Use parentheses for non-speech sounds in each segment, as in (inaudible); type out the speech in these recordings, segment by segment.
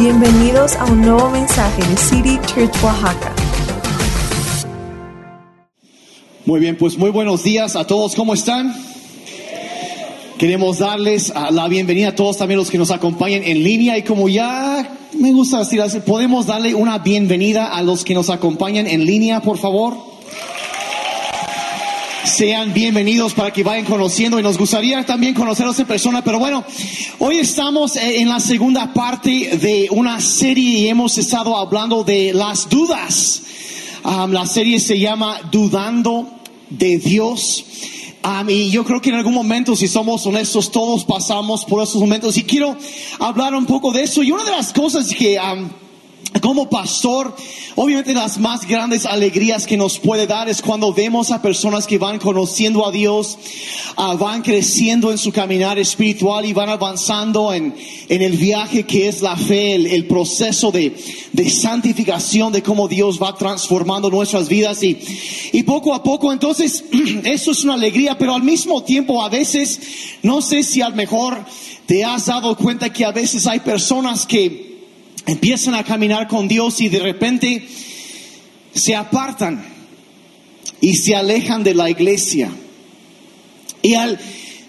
Bienvenidos a un nuevo mensaje de City Church Oaxaca. Muy bien, pues muy buenos días a todos, ¿cómo están? Queremos darles ah, la bienvenida a todos también los que nos acompañan en línea y como ya me gusta decir podemos darle una bienvenida a los que nos acompañan en línea, por favor. Sean bienvenidos para que vayan conociendo y nos gustaría también conocerlos en persona, pero bueno, hoy estamos eh, en la segunda parte de una serie y hemos estado hablando de las dudas. Um, la serie se llama Dudando de Dios. Um, y yo creo que en algún momento, si somos honestos, todos pasamos por esos momentos. Y quiero hablar un poco de eso. Y una de las cosas que um, como pastor, obviamente las más grandes alegrías que nos puede dar es cuando vemos a personas que van conociendo a Dios, ah, van creciendo en su caminar espiritual y van avanzando en, en el viaje que es la fe, el, proceso de, de, santificación, de cómo Dios va transformando nuestras vidas y, y poco a poco, entonces (clears throat) eso es una alegría, pero al mismo tiempo a veces, no sé si a lo mejor te has dado cuenta que a veces hay personas que empiezan a caminar con Dios y de repente se apartan y se alejan de la iglesia. Y al,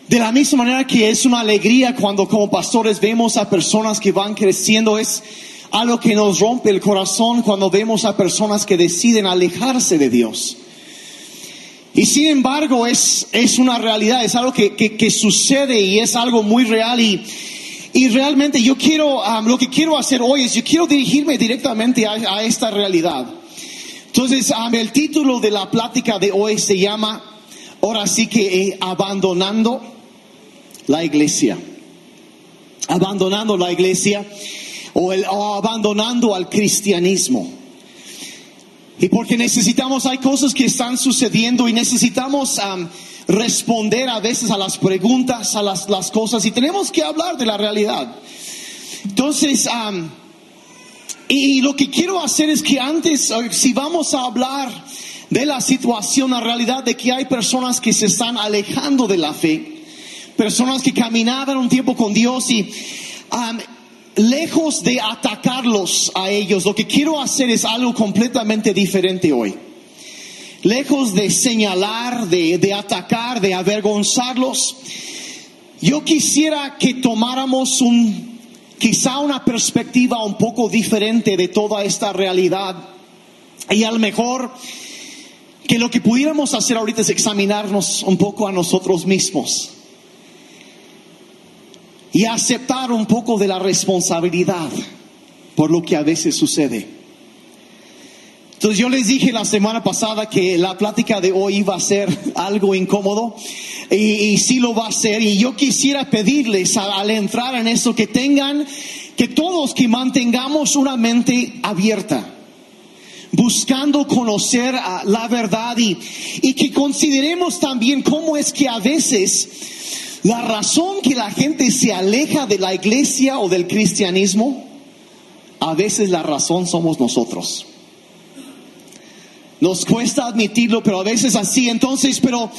de la misma manera que es una alegría cuando como pastores vemos a personas que van creciendo, es algo que nos rompe el corazón cuando vemos a personas que deciden alejarse de Dios. Y sin embargo es, es una realidad, es algo que, que, que sucede y es algo muy real y, y realmente yo quiero, um, lo que quiero hacer hoy es, yo quiero dirigirme directamente a, esta realidad. Entonces, um, el título de la plática de hoy se llama, ahora sí que abandonando la iglesia. Abandonando la iglesia o, el, abandonando al cristianismo. Y porque necesitamos, hay cosas que están sucediendo y necesitamos responder a veces a las preguntas, a las, las cosas y tenemos que hablar de la realidad. Entonces, y, lo que quiero hacer es que antes, si vamos a hablar de la situación, la realidad de que hay personas que se están alejando de la fe, personas que caminaban un tiempo con Dios y lejos de atacarlos a ellos, lo que quiero hacer es algo completamente diferente hoy lejos de señalar, de, atacar, de avergonzarlos, yo quisiera que tomáramos un, quizá una perspectiva un poco diferente de toda esta realidad. Y a lo mejor que lo que pudiéramos hacer ahorita es examinarnos un poco a nosotros mismos y aceptar un poco de la responsabilidad por lo que a veces sucede. Entonces yo les dije la semana pasada que la plática de hoy iba a ser algo incómodo y, sí lo va a ser. Y yo quisiera pedirles al entrar en eso que tengan, que todos que mantengamos una mente abierta buscando conocer la verdad y, y, que consideremos también cómo es que a veces la razón que la gente se aleja de la iglesia o del cristianismo, a veces la razón somos nosotros. Nos cuesta admitirlo, pero a veces así. Entonces, pero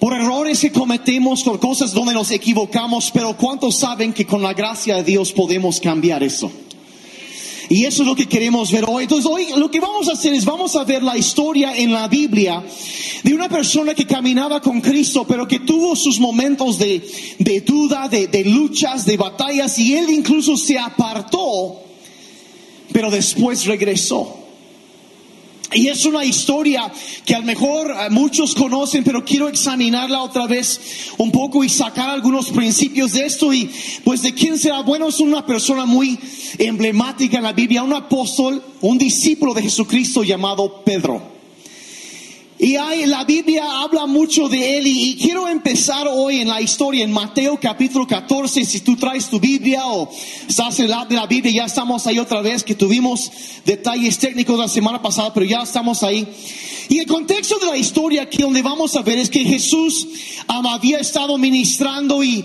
por errores que cometemos, por cosas donde nos equivocamos, pero ¿cuántos saben que con la gracia de Dios podemos cambiar eso? Y eso es lo que queremos ver hoy. Entonces hoy lo que vamos a hacer es vamos a ver la historia en la Biblia de una persona que caminaba con Cristo, pero que tuvo sus momentos de, duda, de luchas, de batallas, y él incluso se apartó, pero después regresó. Y es una historia que a lo mejor eh, muchos conocen, pero quiero examinarla otra vez un poco y sacar algunos principios de esto. Y pues de quién será bueno es una persona muy emblemática en la Biblia, un apóstol, un discípulo de Jesucristo llamado Pedro. Y hay, la Biblia habla mucho de él y, quiero empezar hoy en la historia en Mateo capítulo 14. Si tú traes tu Biblia o estás en la de la Biblia, ya estamos ahí otra vez que tuvimos detalles técnicos la semana pasada, pero ya estamos ahí. Y el contexto de la historia aquí donde vamos a ver es que Jesús había estado ministrando y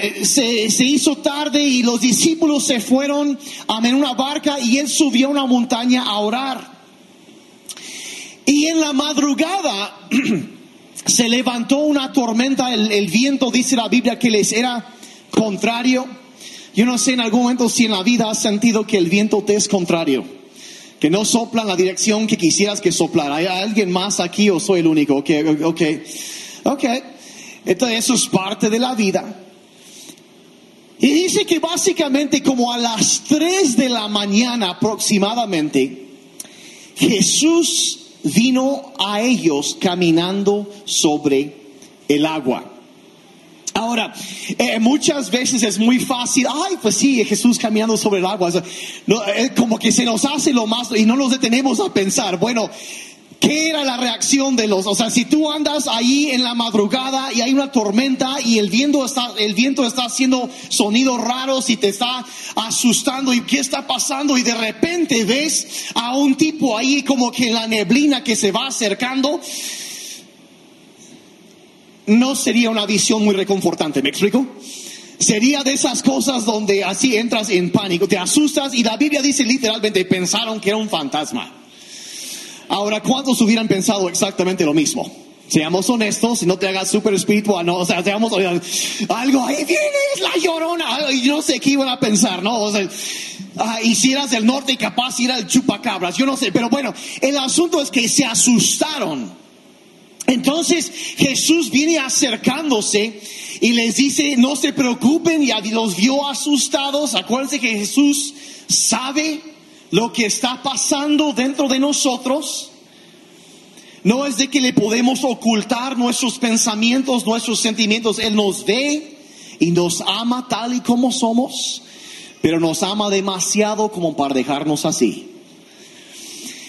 eh, se, hizo tarde y los discípulos se fueron en una barca y él subió a una montaña a orar. Y en la madrugada (clears throat) se levantó una tormenta, el, viento dice la Biblia que les era contrario, Yo no sé en algún momento si en la vida has sentido que el viento te es contrario, que no sopla en la dirección que quisieras que soplara. ¿Hay alguien más aquí o soy el único? Ok, ok, ok. Entonces eso es parte de la vida. Y dice que básicamente como a las 3 de la mañana aproximadamente, Jesús vino a ellos caminando sobre el agua. Ahora, eh, muchas veces es muy fácil, ay, pues sí, Jesús caminando sobre el agua, eh, como que se nos hace lo más y no nos detenemos a pensar, bueno, ¿Qué era la reacción de los? O sea, si tú andas ahí en la madrugada y hay una tormenta y el viento está, el viento está haciendo sonidos raros y te está asustando y qué está pasando y de repente ves a un tipo ahí como que en la neblina que se va acercando, no sería una visión muy reconfortante, ¿me explico? Sería de esas cosas donde así entras en pánico, te asustas y la Biblia dice literalmente, pensaron que era un fantasma. Ahora, ¿cuántos hubieran pensado exactamente lo mismo? Seamos honestos, no te hagas súper espiritual, no, o sea, seamos algo, ahí vienes la llorona, y no sé qué iban a pensar, ¿no? O sea, ah, y si eras del norte, capaz ir al chupacabras, yo no sé, pero bueno, el asunto es que se asustaron. Entonces Jesús viene acercándose y les dice, no se preocupen, y los vio asustados. Acuérdense que Jesús sabe lo que está pasando dentro de nosotros. No es de que le podemos ocultar nuestros pensamientos, nuestros sentimientos. Él nos ve y nos ama tal y como somos, pero nos ama demasiado como para dejarnos así.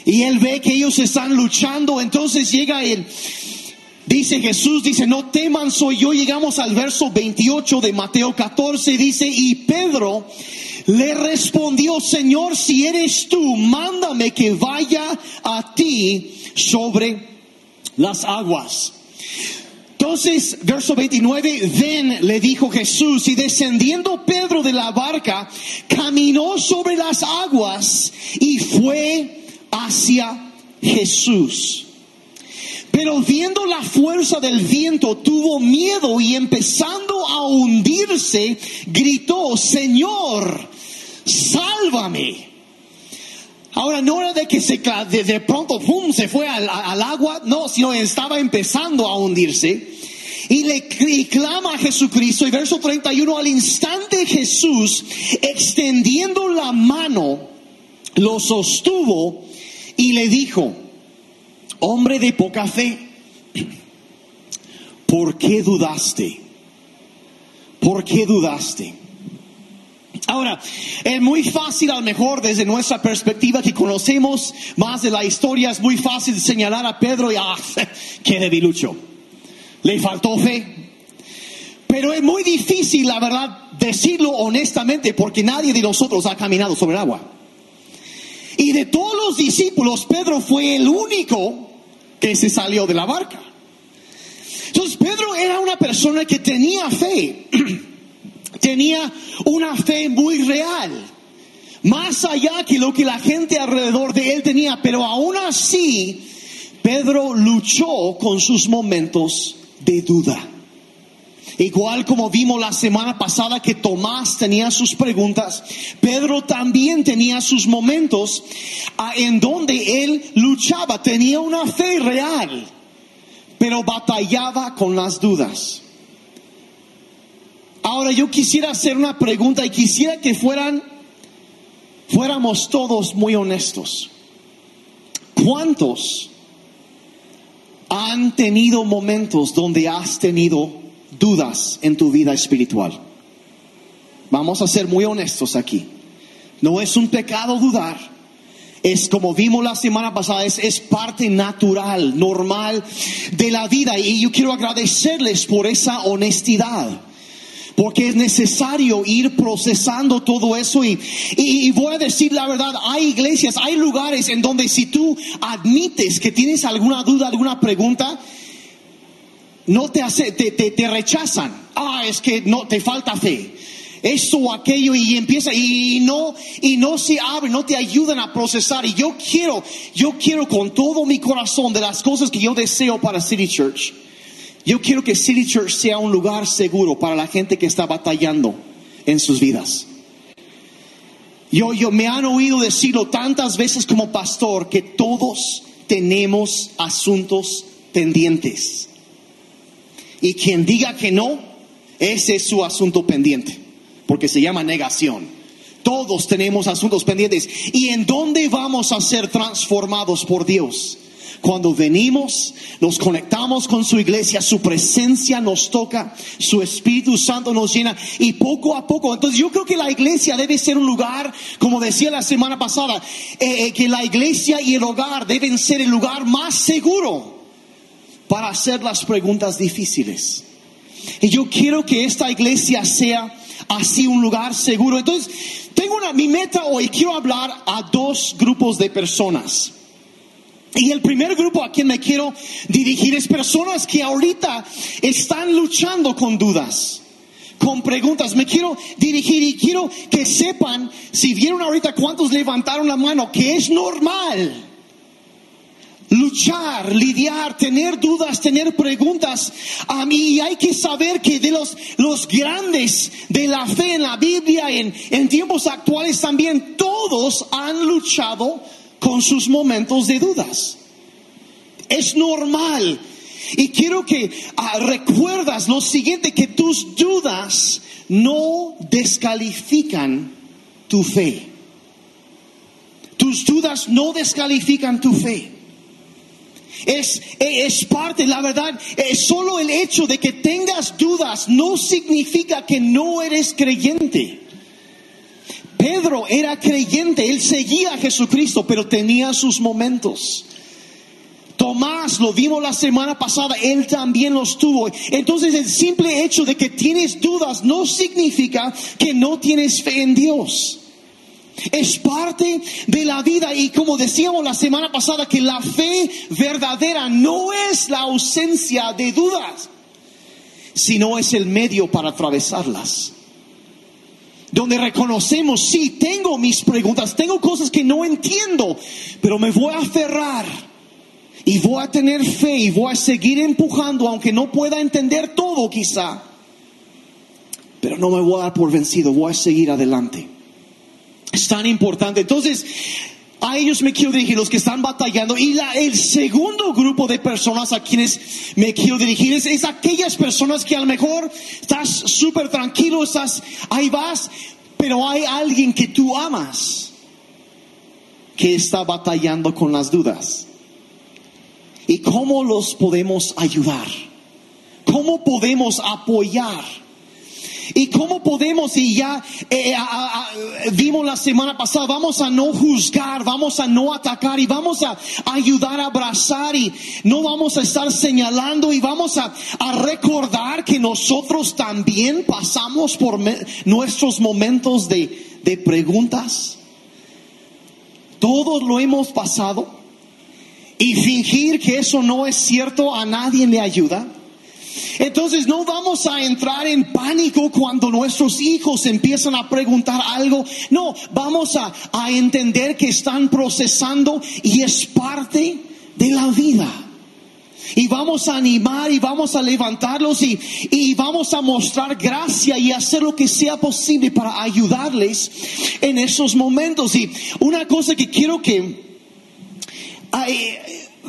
Y él ve que ellos están luchando, entonces llega él Dice Jesús, dice, no teman, soy yo. Llegamos al verso 28 de Mateo 14, dice, y Pedro le respondió, Señor, si eres tú, mándame que vaya a ti sobre las aguas. Entonces, verso 29, ven, le dijo Jesús, y descendiendo Pedro de la barca, caminó sobre las aguas y fue hacia Jesús. Pero viendo la fuerza del viento tuvo miedo y empezando a hundirse, gritó, Señor, sálvame. Ahora no era de que se de, pronto pum, se fue al, agua, no, sino estaba empezando a hundirse. Y le clama a Jesucristo. Y verso 31, al instante Jesús, extendiendo la mano, lo sostuvo y le dijo, hombre de poca fe, ¿por qué dudaste? ¿Por qué dudaste? Ahora, es muy fácil a lo mejor desde nuestra perspectiva que conocemos más de la historia, es muy fácil señalar a Pedro y ah, (laughs) qué debilucho. Le faltó fe. Pero es muy difícil, la verdad, decirlo honestamente porque nadie de nosotros ha caminado sobre el agua. Y de todos los discípulos, Pedro fue el único que se salió de la barca. Entonces Pedro era una persona que tenía fe, (clears throat) tenía una fe muy real, más allá que lo que la gente alrededor de él tenía, pero aún así Pedro luchó con sus momentos de duda. Igual como vimos la semana pasada que Tomás tenía sus preguntas, Pedro también tenía sus momentos en donde él luchaba, tenía una fe real, pero batallaba con las dudas. Ahora yo quisiera hacer una pregunta y quisiera que fueran, fuéramos todos muy honestos. ¿Cuántos han tenido momentos donde has tenido dudas en tu vida espiritual. Vamos a ser muy honestos aquí. No es un pecado dudar. Es como vimos la semana pasada, es, es parte natural, normal de la vida. Y yo quiero agradecerles por esa honestidad porque es necesario ir procesando todo eso y, y, voy a decir la verdad, hay iglesias, hay lugares en donde si tú admites que tienes alguna duda, alguna pregunta, no te, hace, te, te, rechazan. Ah, es que no te falta fe. Esto o aquello y empieza y no y no se abre, no te ayudan a procesar. Y yo quiero, yo quiero con todo mi corazón de las cosas que yo deseo para City Church. Yo quiero que City Church sea un lugar seguro para la gente que está batallando en sus vidas. Yo, yo me han oído decirlo tantas veces como pastor que todos tenemos asuntos pendientes. Y quien diga que no, ese es su asunto pendiente, porque se llama negación. Todos tenemos asuntos pendientes. ¿Y en dónde vamos a ser transformados por Dios? Cuando venimos, nos conectamos con su iglesia, su presencia nos toca, su Espíritu Santo nos llena y poco a poco. Entonces yo creo que la iglesia debe ser un lugar, como decía la semana pasada, eh, eh, que la iglesia y el hogar deben ser el lugar más seguro para hacer las preguntas difíciles. Y yo quiero que esta iglesia sea así un lugar seguro. Entonces, tengo una, mi meta hoy, quiero hablar a dos grupos de personas. Y el primer grupo a quien me quiero dirigir es personas que ahorita están luchando con dudas, con preguntas. Me quiero dirigir y quiero que sepan, si vieron ahorita cuántos levantaron la mano, que es normal luchar, lidiar, tener dudas, tener preguntas. A mí hay que saber que de los, los grandes de la fe en la Biblia, en, en tiempos actuales también, todos han luchado con sus momentos de dudas. Es normal. Y quiero que ah, recuerdas lo siguiente, que tus dudas no descalifican tu fe. Tus dudas no descalifican tu fe. Es, es parte, la verdad, es solo el hecho de que tengas dudas no significa que no eres creyente. Pedro era creyente, él seguía a Jesucristo, pero tenía sus momentos. Tomás, lo vimos la semana pasada, él también los tuvo. Entonces el simple hecho de que tienes dudas no significa que no tienes fe en Dios. Es parte de la vida y como decíamos la semana pasada que la fe verdadera no es la ausencia de dudas, sino es el medio para atravesarlas donde reconocemos, sí, tengo mis preguntas, tengo cosas que no entiendo, pero me voy a aferrar y voy a tener fe y voy a seguir empujando, aunque no pueda entender todo quizá, pero no me voy a dar por vencido, voy a seguir adelante. Es tan importante. Entonces, a ellos me quiero dirigir, los que están batallando. Y la, el segundo grupo de personas a quienes me quiero dirigir es, es aquellas personas que a lo mejor estás súper tranquilo, estás, ahí vas, pero hay alguien que tú amas que está batallando con las dudas. ¿Y cómo los podemos ayudar? ¿Cómo podemos apoyar? ¿Y cómo podemos, y ya eh, vimos la semana pasada, vamos a no juzgar, vamos a no atacar y vamos a ayudar a abrazar y no vamos a estar señalando y vamos a, recordar que nosotros también pasamos por nuestros momentos de, de preguntas? Todos lo hemos pasado y fingir que eso no es cierto a nadie le ayuda. Entonces no vamos a entrar en pánico cuando nuestros hijos empiezan a preguntar algo. No, vamos a, entender que están procesando y es parte de la vida. Y vamos a animar y vamos a levantarlos y, y, vamos a mostrar gracia y hacer lo que sea posible para ayudarles en esos momentos. Y una cosa que quiero que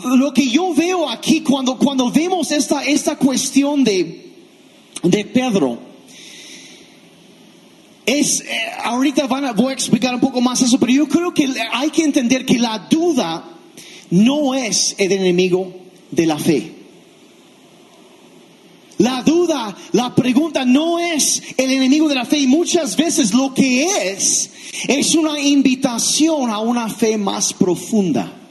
lo que yo veo aquí cuando, cuando vemos esta, esta cuestión de, de Pedro, es, eh, ahorita van a, voy a explicar un poco más eso, pero yo creo que hay que entender que la duda no es el enemigo de la fe. La duda, la pregunta no es el enemigo de la fe y muchas veces lo que es es una invitación a una fe más profunda.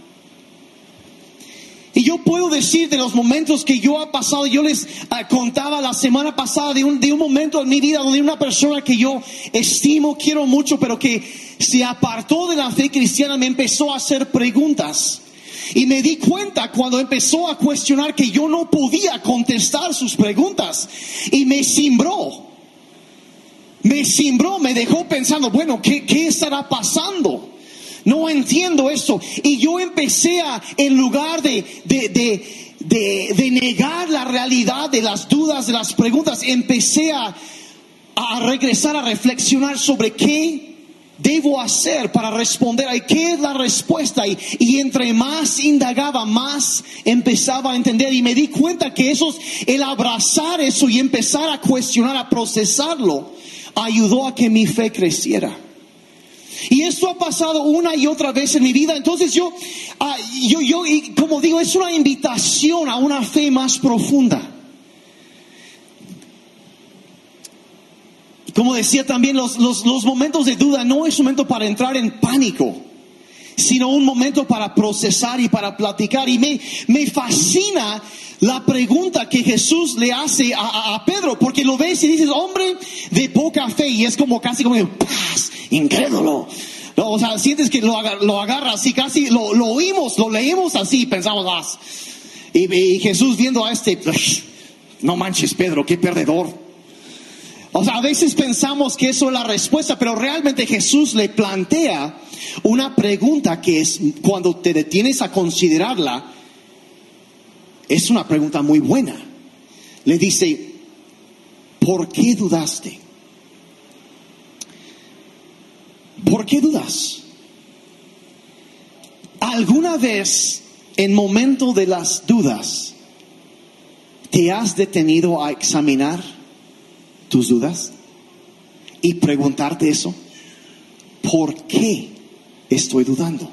Y yo puedo decir de los momentos que yo he pasado, yo les ah, contaba la semana pasada de un, de un momento en mi vida donde una persona que yo estimo, quiero mucho, pero que se apartó de la fe cristiana, me empezó a hacer preguntas. Y me di cuenta cuando empezó a cuestionar que yo no podía contestar sus preguntas. Y me simbró. Me simbró, me dejó pensando, bueno, ¿qué, qué estará pasando? No entiendo eso. Y yo empecé a, en lugar de, de, negar la realidad de las dudas, de las preguntas, empecé a, a regresar a reflexionar sobre qué debo hacer para responder? ¿Y qué es la respuesta? Y, y entre más indagaba, más empezaba a entender y me di cuenta que eso, el abrazar eso y empezar a cuestionar, a procesarlo, ayudó a que mi fe creciera. Y esto ha pasado una y otra vez en mi vida. Entonces yo, ah, yo, yo, y como digo, es una invitación a una fe más profunda. Como decía también, los, los, los momentos de duda no es un momento para entrar en pánico, sino un momento para procesar y para platicar. Y me, me fascina la pregunta que Jesús le hace a, Pedro, porque lo ves y dices, hombre de poca fe, y es como casi como, paz, incrédulo. O sea, sientes que lo, agar, lo y casi lo, lo, oímos, lo leímos así, pensamos, ah, y, y Jesús viendo a este, no manches Pedro, qué perdedor. O sea, a veces pensamos que eso es la respuesta, pero realmente Jesús le plantea una pregunta que es, cuando te detienes a considerarla, es una pregunta muy buena. Le dice, ¿por qué dudaste? ¿Por qué dudas? ¿Alguna vez en momento de las dudas te has detenido a examinar tus dudas y preguntarte eso? ¿Por qué estoy dudando?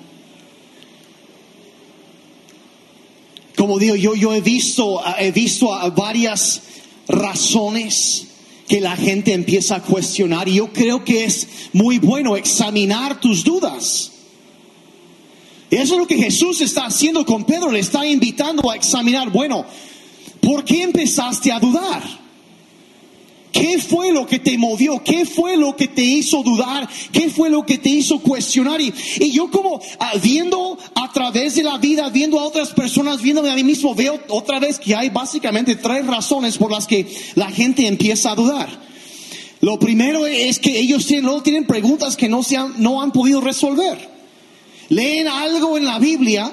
Como digo, yo, yo he visto, he visto varias razones que la gente empieza a cuestionar y yo creo que es muy bueno examinar tus dudas. Eso es lo que Jesús está haciendo con Pedro, le está invitando a examinar, bueno, ¿por qué empezaste a dudar? ¿Qué fue lo que te movió? ¿Qué fue lo que te hizo dudar? ¿Qué fue lo que te hizo cuestionar? Y, y yo como ah, viendo a través de la vida, viendo a otras personas, viéndome a mí mismo, veo otra vez que hay básicamente tres razones por las que la gente empieza a dudar. Lo primero es que ellos luego tienen preguntas que no, se han, no han podido resolver. Leen algo en la Biblia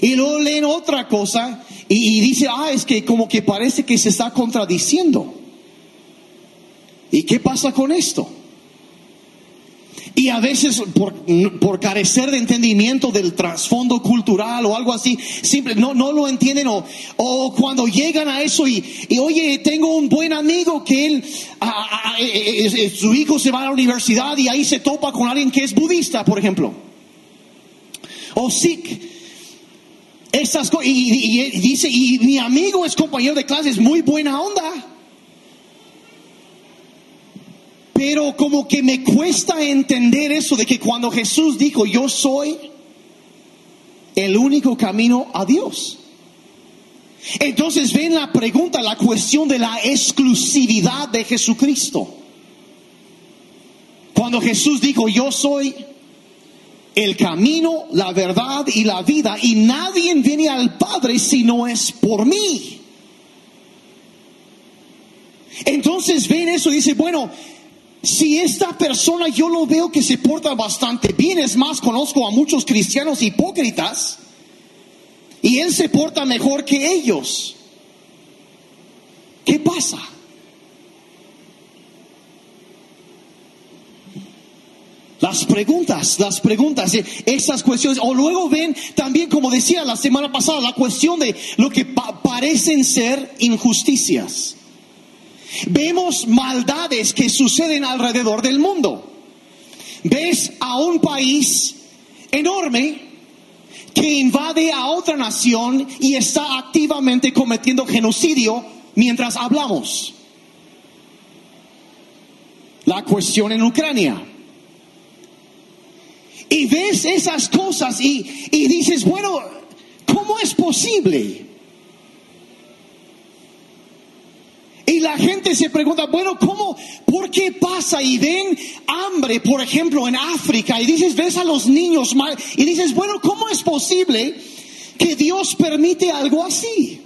y luego leen otra cosa y, y dice, ah, es que como que parece que se está contradiciendo. ¿Y qué pasa con esto? Y a veces por, por, carecer de entendimiento del trasfondo cultural o algo así, simple, no, no lo entienden o, o cuando llegan a eso y, y, oye, tengo un buen amigo que él, a, a, a, su hijo se va a la universidad y ahí se topa con alguien que es budista, por ejemplo. O Sikh. Cosas, y, y, y dice, y mi amigo es compañero de clase, es muy buena onda. Pero como que me cuesta entender eso de que cuando Jesús dijo, yo soy el único camino a Dios. Entonces ven la pregunta, la cuestión de la exclusividad de Jesucristo. Cuando Jesús dijo, yo soy el camino, la verdad y la vida, y nadie viene al Padre si no es por mí. Entonces ven eso y dice, bueno, si esta persona yo lo veo que se porta bastante bien, es más, conozco a muchos cristianos hipócritas y él se porta mejor que ellos. ¿Qué pasa? Las preguntas, las preguntas, esas cuestiones. O luego ven también, como decía la semana pasada, la cuestión de lo que pa parecen ser injusticias. Vemos maldades que suceden alrededor del mundo. Ves a un país enorme que invade a otra nación y está activamente cometiendo genocidio mientras hablamos. La cuestión en Ucrania. Y ves esas cosas y, y dices, bueno, ¿cómo es posible? Y la gente se pregunta, bueno, ¿cómo? ¿Por qué pasa? Y ven hambre, por ejemplo, en África, y dices, ves a los niños mal, y dices, bueno, ¿cómo es posible que Dios permite algo así?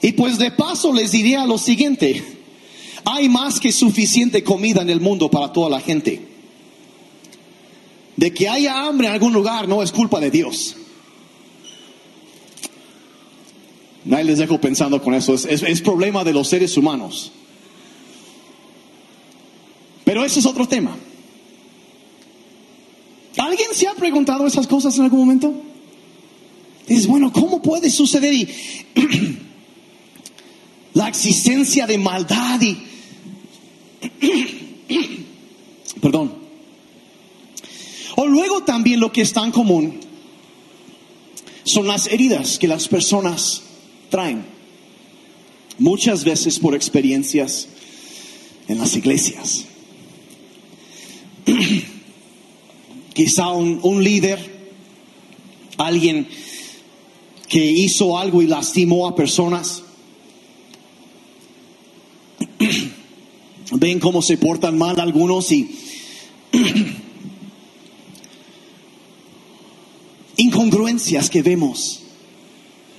Y pues de paso les diría lo siguiente, hay más que suficiente comida en el mundo para toda la gente. De que haya hambre en algún lugar no es culpa de Dios. Nadie les dejo pensando con eso. Es, es, problema de los seres humanos. Pero ese es otro tema. ¿Alguien se ha preguntado esas cosas en algún momento? Dices, bueno, ¿cómo puede suceder? Y (clears throat) la existencia de maldad y... (clears throat) Perdón. O luego también lo que es tan común son las heridas que las personas traen. Muchas veces por experiencias en las iglesias. (clears throat) Quizá un, un líder, alguien que hizo algo y lastimó a personas. (clears throat) Ven cómo se portan mal algunos y (clears throat) incongruencias que vemos.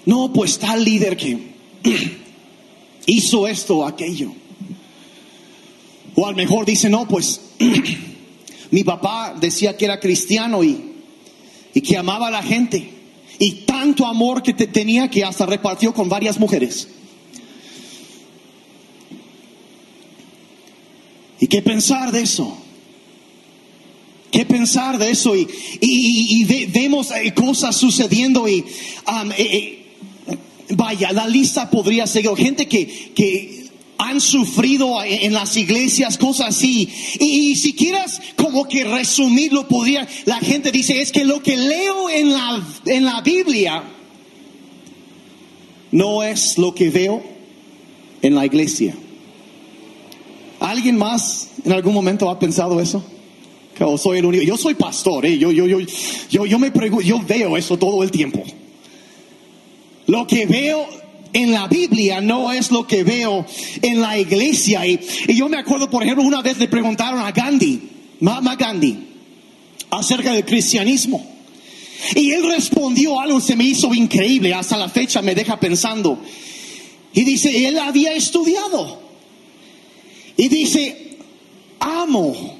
No, pues tal líder que (clears throat) hizo esto o aquello. O al mejor dice, no, pues (clears throat) mi papá decía que era cristiano y, y que amaba a la gente. Y tanto amor que te tenía que hasta repartió con varias mujeres. ¿Y qué pensar de eso? ¿Qué pensar de eso? Y, y, vemos eh, cosas sucediendo y eh, eh, vaya, la lista podría seguir. Gente que, que han sufrido en las iglesias cosas así. Y, si quieras como que resumirlo, podría, la gente dice, es que lo que leo en la, en la Biblia no es lo que veo en la iglesia. ¿Alguien más en algún momento ha pensado eso? Que soy el único. Yo soy pastor, ¿eh? yo, yo, yo, yo, yo me yo veo eso todo el tiempo. Lo que veo en la Biblia no es lo que veo en la iglesia. Y, yo me acuerdo, por ejemplo, una vez le preguntaron a Gandhi, Mama Gandhi, acerca del cristianismo. Y él respondió algo que se me hizo increíble, hasta la fecha me deja pensando. Y dice, él había estudiado. Y dice, amo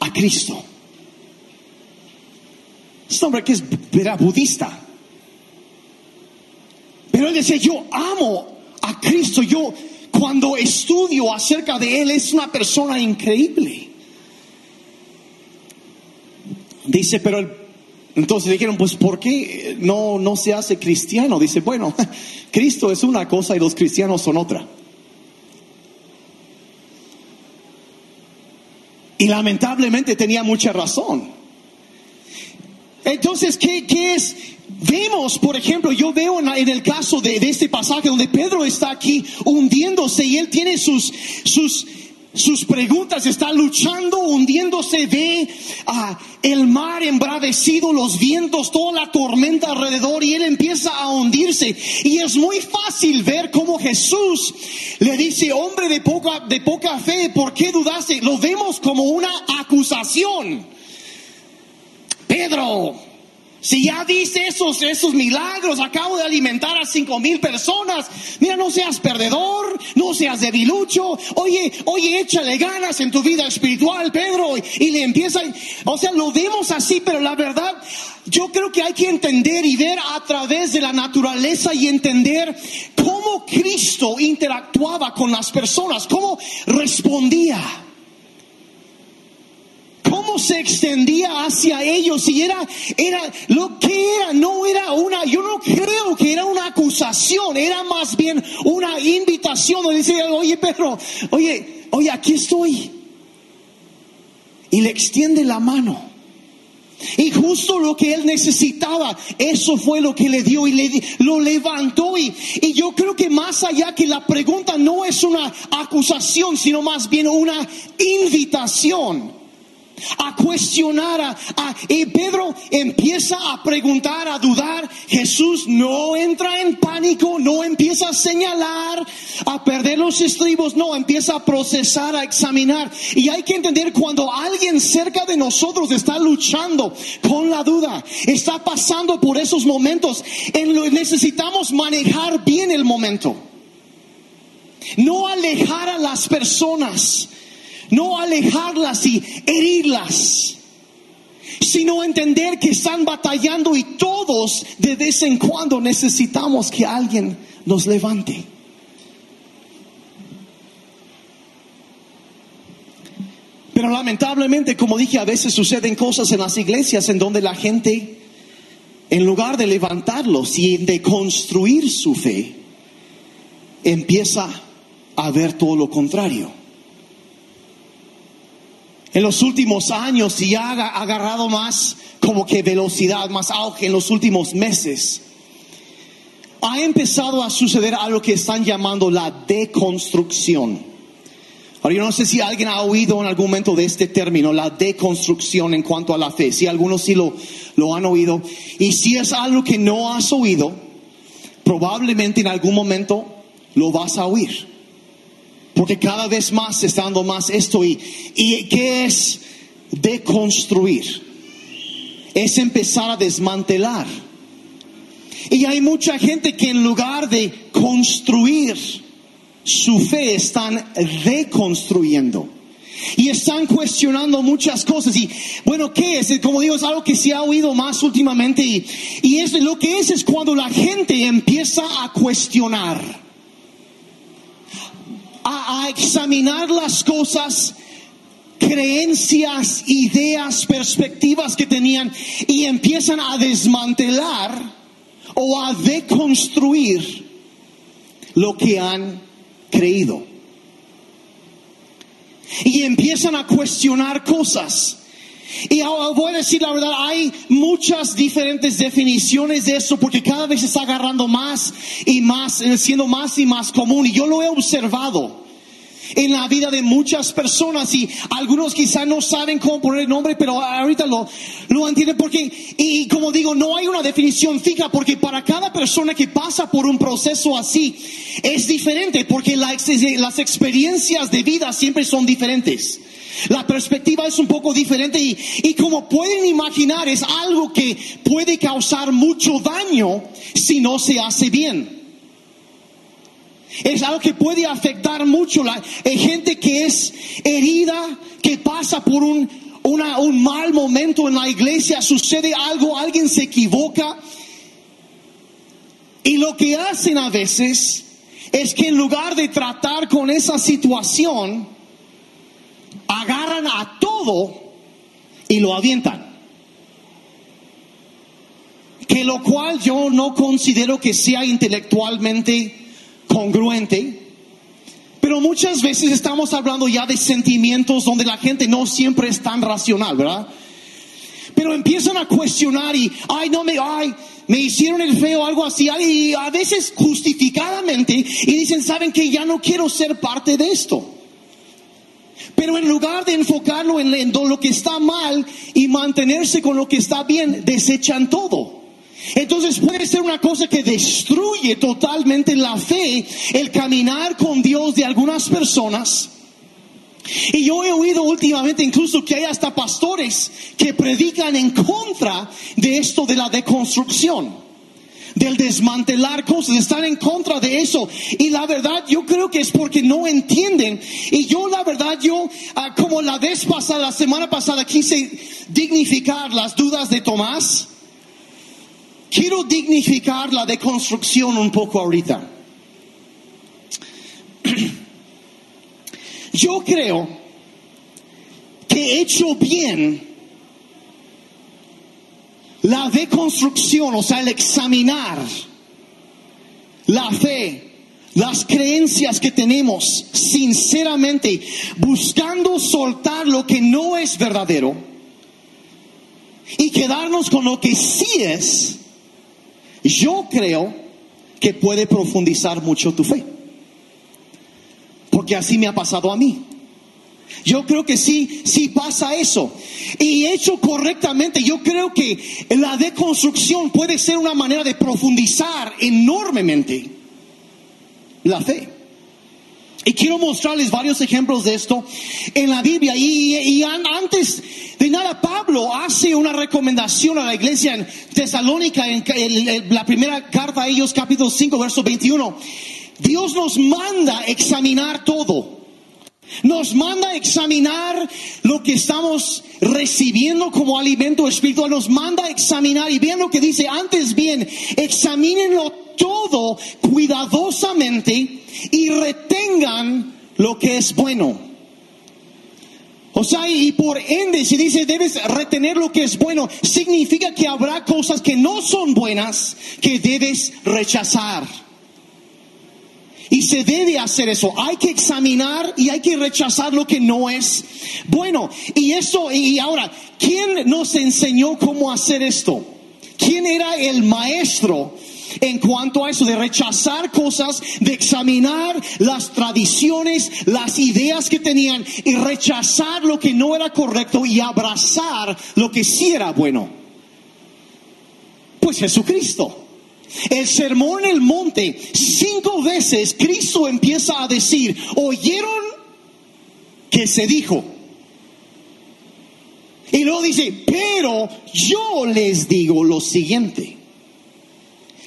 a Cristo. Es hombre que es, era budista. Pero él decía, yo amo a Cristo, yo cuando estudio acerca de Él es una persona increíble. Dice, pero entonces dijeron, pues ¿por qué no, no se hace cristiano? Dice, bueno, (laughs) Cristo es una cosa y los cristianos son otra. Y lamentablemente tenía mucha razón. Entonces, ¿qué, qué es Vemos, por ejemplo, yo veo en, el caso de, este pasaje donde Pedro está aquí hundiéndose y él tiene sus, sus, sus preguntas, está luchando, hundiéndose, ve el mar embravecido, los vientos, toda la tormenta alrededor y él empieza a hundirse. Y es muy fácil ver cómo Jesús le dice, hombre de poca, de poca fe, ¿por qué dudaste? Lo vemos como una acusación. Pedro, si ya dice esos, esos milagros, acabo de alimentar a cinco mil personas, mira, no seas perdedor, no seas debilucho, oye, oye, échale ganas en tu vida espiritual, Pedro, y, le empieza, o sea, lo vemos así, pero la verdad, yo creo que hay que entender y ver a través de la naturaleza y entender cómo Cristo interactuaba con las personas, cómo respondía se extendía hacia ellos y era, era lo que era, no era una, yo no creo que era una acusación, era más bien una invitación donde decía, oye Pedro, oye, oye, aquí estoy. Y le extiende la mano. Y justo lo que él necesitaba, eso fue lo que le dio y le, lo levantó. Y, y, yo creo que más allá que la pregunta no es una acusación, sino más bien una invitación a cuestionar, a, y Pedro empieza a preguntar, a dudar. Jesús no entra en pánico, no empieza a señalar, a perder los estribos, no, empieza a procesar, a examinar. Y hay que entender cuando alguien cerca de nosotros está luchando con la duda, está pasando por esos momentos, en lo necesitamos manejar bien el momento. No alejar a las personas no alejarlas y herirlas, sino entender que están batallando y todos de vez en cuando necesitamos que alguien nos levante. Pero lamentablemente, como dije, a veces suceden cosas en las iglesias en donde la gente, en lugar de levantarlos y de construir su fe, empieza a ver todo lo contrario. En los últimos años y ha agarrado más como que velocidad, más auge en los últimos meses. Ha empezado a suceder algo que están llamando la deconstrucción. Ahora, yo no sé si alguien ha oído en algún momento de este término, la deconstrucción en cuanto a la fe. Si algunos sí lo, lo han oído. Y si es algo que no has oído, probablemente en algún momento lo vas a oír. Porque cada vez más está dando más esto. ¿Y, y qué es deconstruir? Es empezar a desmantelar. Y hay mucha gente que en lugar de construir, su fe están reconstruyendo. Y están cuestionando muchas cosas. Y bueno, ¿qué es? Como digo, es algo que se ha oído más últimamente. Y, y es, lo que es es cuando la gente empieza a cuestionar, a, examinar las cosas creencias, ideas, perspectivas que tenían y empiezan a desmantelar o a deconstruir lo que han creído. Y empiezan a cuestionar cosas. Y voy a decir la verdad, hay muchas diferentes definiciones de eso porque cada vez se está agarrando más y más, eh, siendo más y más común. Y yo lo he observado en la vida de muchas personas y algunos quizás no saben cómo poner el nombre, pero ahorita lo, lo entienden porque, y como digo, no hay una definición fija porque para cada persona que pasa por un proceso así es diferente porque las experiencias de vida siempre son diferentes. La perspectiva es un poco diferente y, y, como pueden imaginar es algo que puede causar mucho daño si no se hace bien. Es algo que puede afectar mucho la gente que es herida, que pasa por un, un mal momento en la iglesia, sucede algo, alguien se equivoca. Y lo que hacen a veces es que en lugar de tratar con esa situación, agarran a todo y lo avientan. Que lo cual yo no considero que sea intelectualmente congruente, pero muchas veces estamos hablando ya de sentimientos donde la gente no siempre es tan racional, ¿verdad? Pero empiezan a cuestionar y, ay, no me, ay, me hicieron el feo, algo así, y a veces justificadamente, y dicen, saben que ya no quiero ser parte de esto. Pero en lugar de enfocarlo en, lo que está mal y mantenerse con lo que está bien, desechan todo. Entonces puede ser una cosa que destruye totalmente la fe, el caminar con Dios de algunas personas. Y yo he oído últimamente incluso que hay hasta pastores que predican en contra de esto de la deconstrucción del desmantelar cosas, están en contra de eso. Y la verdad yo creo que es porque no entienden. Y yo la verdad yo, ah, como la vez pasada, la semana pasada, quise dignificar las dudas de Tomás. Quiero dignificar la deconstrucción un poco ahorita. (clears throat) Yo creo que he hecho bien la deconstrucción, o sea, el examinar la fe, las creencias que tenemos, sinceramente, buscando soltar lo que no es verdadero y quedarnos con lo que sí es yo creo que puede profundizar mucho tu fe. Porque así me ha pasado a mí. Yo creo que sí, sí pasa eso. Y hecho correctamente, yo creo que la deconstrucción puede ser una manera de profundizar enormemente la fe. Y quiero mostrarles varios ejemplos de esto en la Biblia. Y, antes de nada, Pablo hace una recomendación a la iglesia en Tesalónica, en, la primera carta a ellos, capítulo 5, verso 21. Dios nos manda examinar todo. Nos manda examinar lo que estamos recibiendo como alimento espiritual. Nos manda examinar y bien lo que dice antes bien, examínenlo todo cuidadosamente y retengan lo que es bueno. O sea, y por ende, si dice debes retener lo que es bueno, significa que habrá cosas que no son buenas que debes rechazar. Y se debe hacer eso. Hay que examinar y hay que rechazar lo que no es bueno. Y eso, y ahora, ¿quién nos enseñó cómo hacer esto? ¿Quién era el maestro en cuanto a eso de rechazar cosas, de examinar las tradiciones, las ideas que tenían y rechazar lo que no era correcto y abrazar lo que sí era bueno. Pues Jesucristo. El sermón en el monte, cinco veces Cristo empieza a decir, oyeron que se dijo. Y luego dice, pero yo les digo lo siguiente.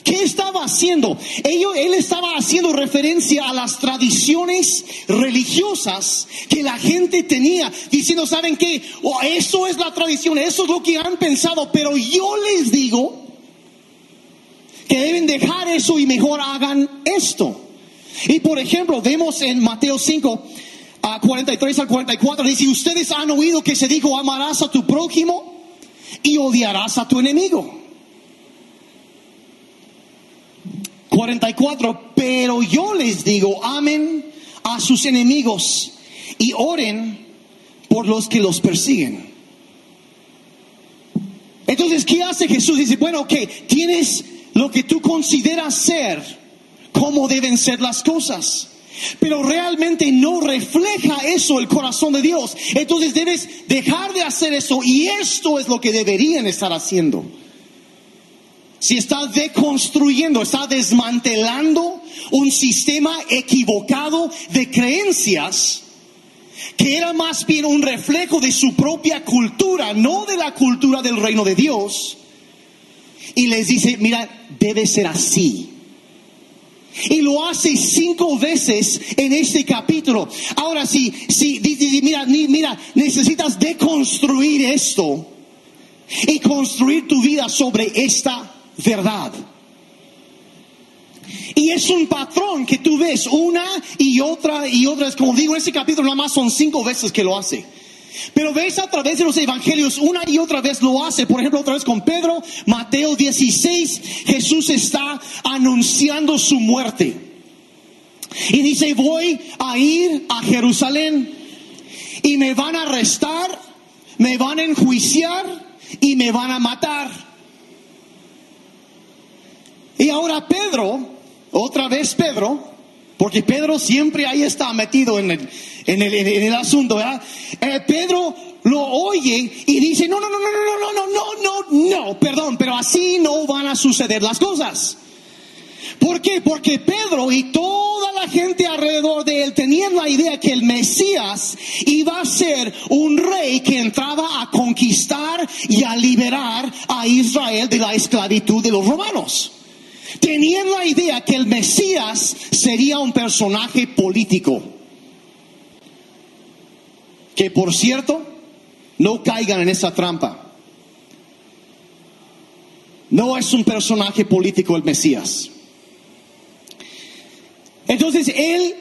¿Qué estaba haciendo? él estaba haciendo referencia a las tradiciones religiosas que la gente tenía, diciendo, ¿saben qué? Oh, eso es la tradición, eso es lo que han pensado, pero yo les digo que deben dejar eso y mejor hagan esto. Y por ejemplo, vemos en Mateo 5, a 43 al 44, dice, ustedes han oído que se dijo, amarás a tu prójimo y odiarás a tu enemigo. 44, pero yo les digo, amen a sus enemigos y oren por los que los persiguen. Entonces, ¿qué hace Jesús? Dice, bueno, que tienes lo que tú consideras ser, cómo deben ser las cosas. Pero realmente no refleja eso el corazón de Dios. Entonces debes dejar de hacer eso y esto es lo que deberían estar haciendo si está deconstruyendo, está desmantelando un sistema equivocado de creencias que era más bien un reflejo de su propia cultura, no de la cultura del reino de Dios. Y les dice, mira, debe ser así. Y lo hace cinco veces en este capítulo. Ahora sí, sí, mira, mira, necesitas deconstruir esto y construir tu vida sobre esta verdad. Y es un patrón que tú ves una y otra y otra. Como digo, en este capítulo nada más son cinco veces que lo hace. Pero ves a través de los evangelios, una y otra vez lo hace. Por ejemplo, otra vez con Pedro, Mateo 16, Jesús está anunciando su muerte. Y dice, voy a ir a Jerusalén y me van a arrestar, me van a enjuiciar y me van a matar. Y ahora Pedro, otra vez Pedro, porque Pedro siempre ahí está metido en el, asunto, ¿verdad? Eh, Pedro lo oye y dice, no, no, no, no, no, no, no, no, no, no, perdón, pero así no van a suceder las cosas. ¿Por qué? Porque Pedro y toda la gente alrededor de él tenían la idea que el Mesías iba a ser un rey que entraba a conquistar y a liberar a Israel de la esclavitud de los romanos tenían la idea que el Mesías sería un personaje político. Que por cierto, no caigan en esa trampa. No es un personaje político el Mesías. Entonces él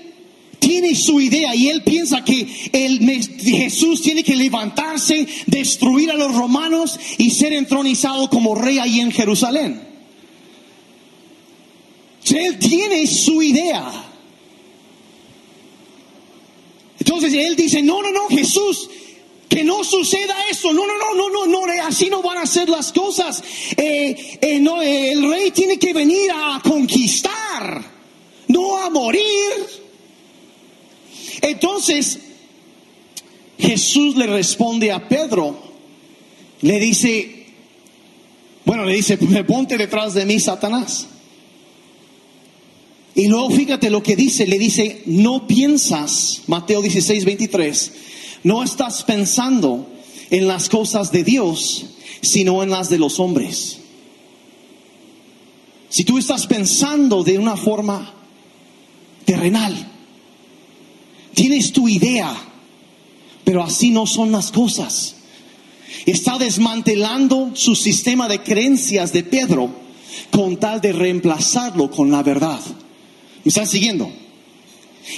tiene su idea y él piensa que el Jesús tiene que levantarse, destruir a los romanos y ser entronizado como rey ahí en Jerusalén. Él tiene su idea. Entonces él dice, no, no, no, Jesús, que no suceda eso. No, no, no, no, no, no, así no van a ser las cosas. Eh, eh, no, el rey tiene que venir a conquistar, no a morir. Entonces, Jesús le responde a Pedro, le dice, bueno, le dice, ponte detrás de mí, Satanás. Y luego fíjate lo que dice, le dice, no piensas, Mateo 16, 23, no estás pensando en las cosas de Dios, sino en las de los hombres. Si tú estás pensando de una forma terrenal, tienes tu idea, pero así no son las cosas. Está desmantelando su sistema de creencias de Pedro con tal de reemplazarlo con la verdad. ¿Me están siguiendo?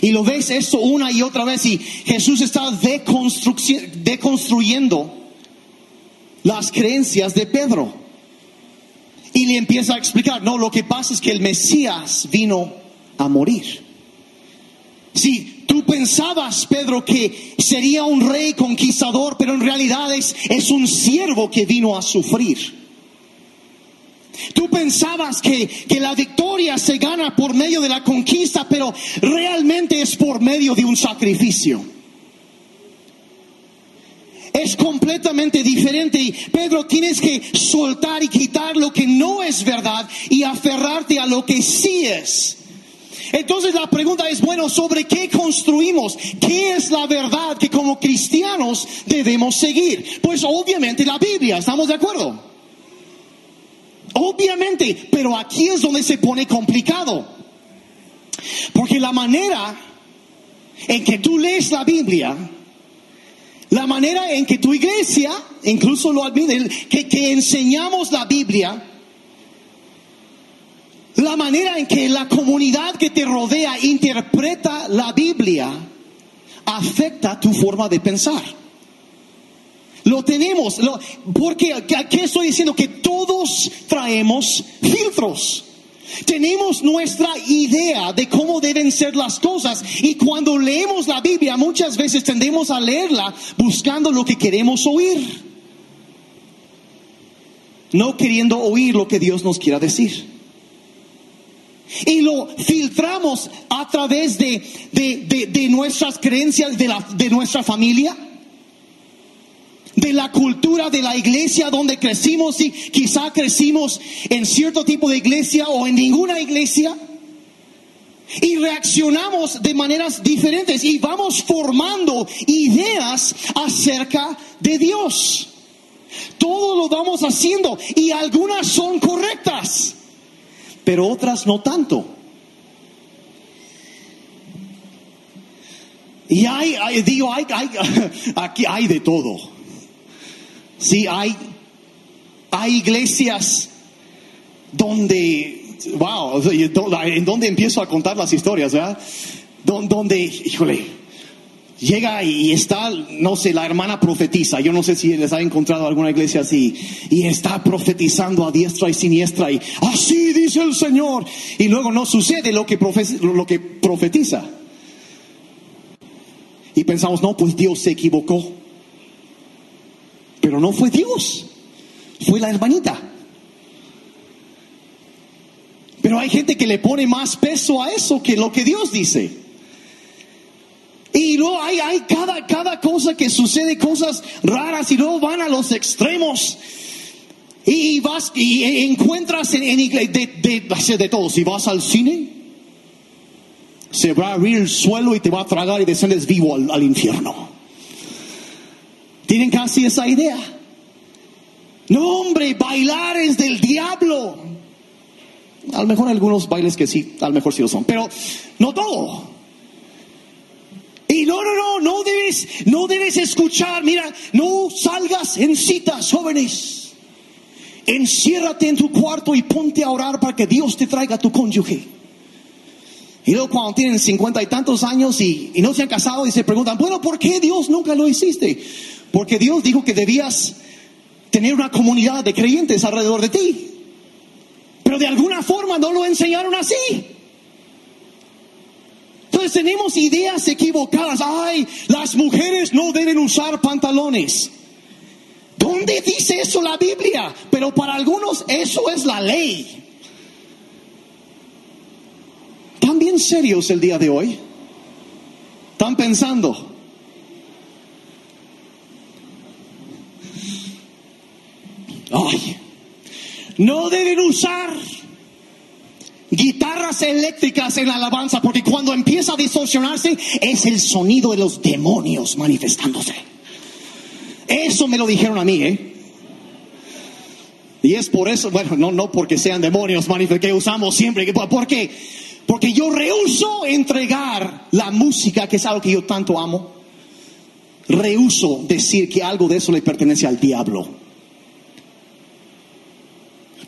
Y lo ves esto una y otra vez y Jesús está deconstruyendo las creencias de Pedro. Y le empieza a explicar, no, lo que pasa es que el Mesías vino a morir. Si tú pensabas, Pedro, que sería un rey conquistador, pero en realidad es, es un siervo que vino a sufrir. Tú pensabas que, que la victoria se gana por medio de la conquista, pero realmente es por medio de un sacrificio. Es completamente diferente y Pedro tienes que soltar y quitar lo que no es verdad y aferrarte a lo que sí es. Entonces la pregunta es, bueno, ¿sobre qué construimos? ¿Qué es la verdad que como cristianos debemos seguir? Pues obviamente la Biblia, ¿estamos de acuerdo? Obviamente, pero aquí es donde se pone complicado. Porque la manera en que tú lees la Biblia, la manera en que tu iglesia, incluso lo admite, que, que enseñamos la Biblia, la manera en que la comunidad que te rodea interpreta la Biblia afecta tu forma de pensar. Lo tenemos, porque aquí estoy diciendo que todos traemos filtros. Tenemos nuestra idea de cómo deben ser las cosas y cuando leemos la Biblia muchas veces tendemos a leerla buscando lo que queremos oír, no queriendo oír lo que Dios nos quiera decir. Y lo filtramos a través de, de, de, de nuestras creencias, de, la, de nuestra familia, de la cultura de la iglesia donde crecimos y quizá crecimos en cierto tipo de iglesia o en ninguna iglesia. Y reaccionamos de maneras diferentes y vamos formando ideas acerca de Dios. Todo lo vamos haciendo y algunas son correctas, pero otras no tanto. Y hay, hay digo, hay, hay, (laughs) aquí hay de todo. Sí, hay, hay iglesias donde, wow, en donde empiezo a contar las historias, ¿verdad? Don- Donde, híjole, llega y está, no sé, la hermana profetiza. Yo no sé si les ha encontrado alguna iglesia así. Y está profetizando a diestra y siniestra y así dice el Señor. Y luego no sucede lo que, lo que profetiza. Y pensamos, no, pues Dios se equivocó. Pero no fue Dios, fue la hermanita. Pero hay gente que le pone más peso a eso que lo que Dios dice. Y luego hay, hay cada, cada cosa que sucede, cosas raras, y luego van a los extremos. Y vas y encuentras en, en igle- de, de, de todo. Si vas al cine, se va a abrir el suelo y te va a tragar y descendes vivo al, al infierno. Tienen casi esa idea. No, hombre, bailar es del diablo. A lo mejor algunos bailes que sí, a lo mejor sí lo son, pero no todo. Y no, no, no, no debes, no debes escuchar, mira, no salgas en citas jóvenes. Enciérrate en tu cuarto y ponte a orar para que Dios te traiga tu cónyuge. Y luego cuando tienen cincuenta y tantos años y, no se han casado y se preguntan, bueno, ¿por qué Dios nunca lo hiciste? Porque Dios dijo que debías tener una comunidad de creyentes alrededor de ti. Pero de alguna forma no lo enseñaron así. Entonces tenemos ideas equivocadas. Ay, las mujeres no deben usar pantalones. ¿Dónde dice eso la Biblia? Pero para algunos eso es la ley. ¿Están serios el día de hoy? ¿Están pensando? Ay, no deben usar guitarras eléctricas en la alabanza porque cuando empieza a distorsionarse es el sonido de los demonios manifestándose. Eso me lo dijeron a mí, ¿eh? Y es por eso, bueno, no, no porque sean demonios que usamos siempre, que- ¿por qué? Porque yo rehuso entregar la música, que es algo que yo tanto amo. Rehuso decir que algo de eso le pertenece al diablo.